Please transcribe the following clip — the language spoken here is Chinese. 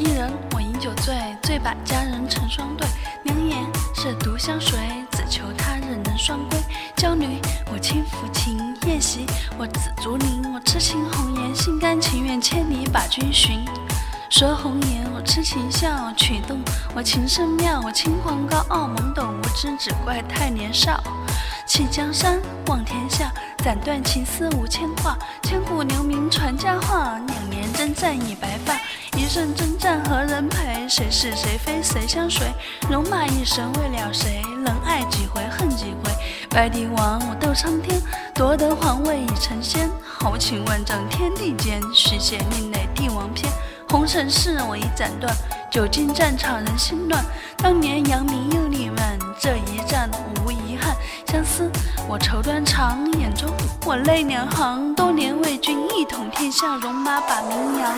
一人我饮酒醉，醉把佳人成双对，良言是独相随，只求他日能双归。娇女，我轻抚琴宴席，我紫竹林，我痴情红颜，心甘情愿千里把君寻。说红颜，我痴情笑，曲动我情深妙，我轻狂高傲懵懂无知，只怪太年少。弃江山望天下，斩断情丝无牵挂，千古留名传佳话。两年征战已白发，一生征战何人陪？谁是谁非谁相随？戎马一生为了谁？能爱几回恨几回？白帝王，我斗苍天，夺得皇位已成仙。豪情万丈天地间，续写另类帝王篇。红尘事我已斩断，久经战场人心乱。当年扬名又立万，这一战无遗憾。相思我愁断肠，眼中我泪两行。多年为君一统天下，戎马把名扬。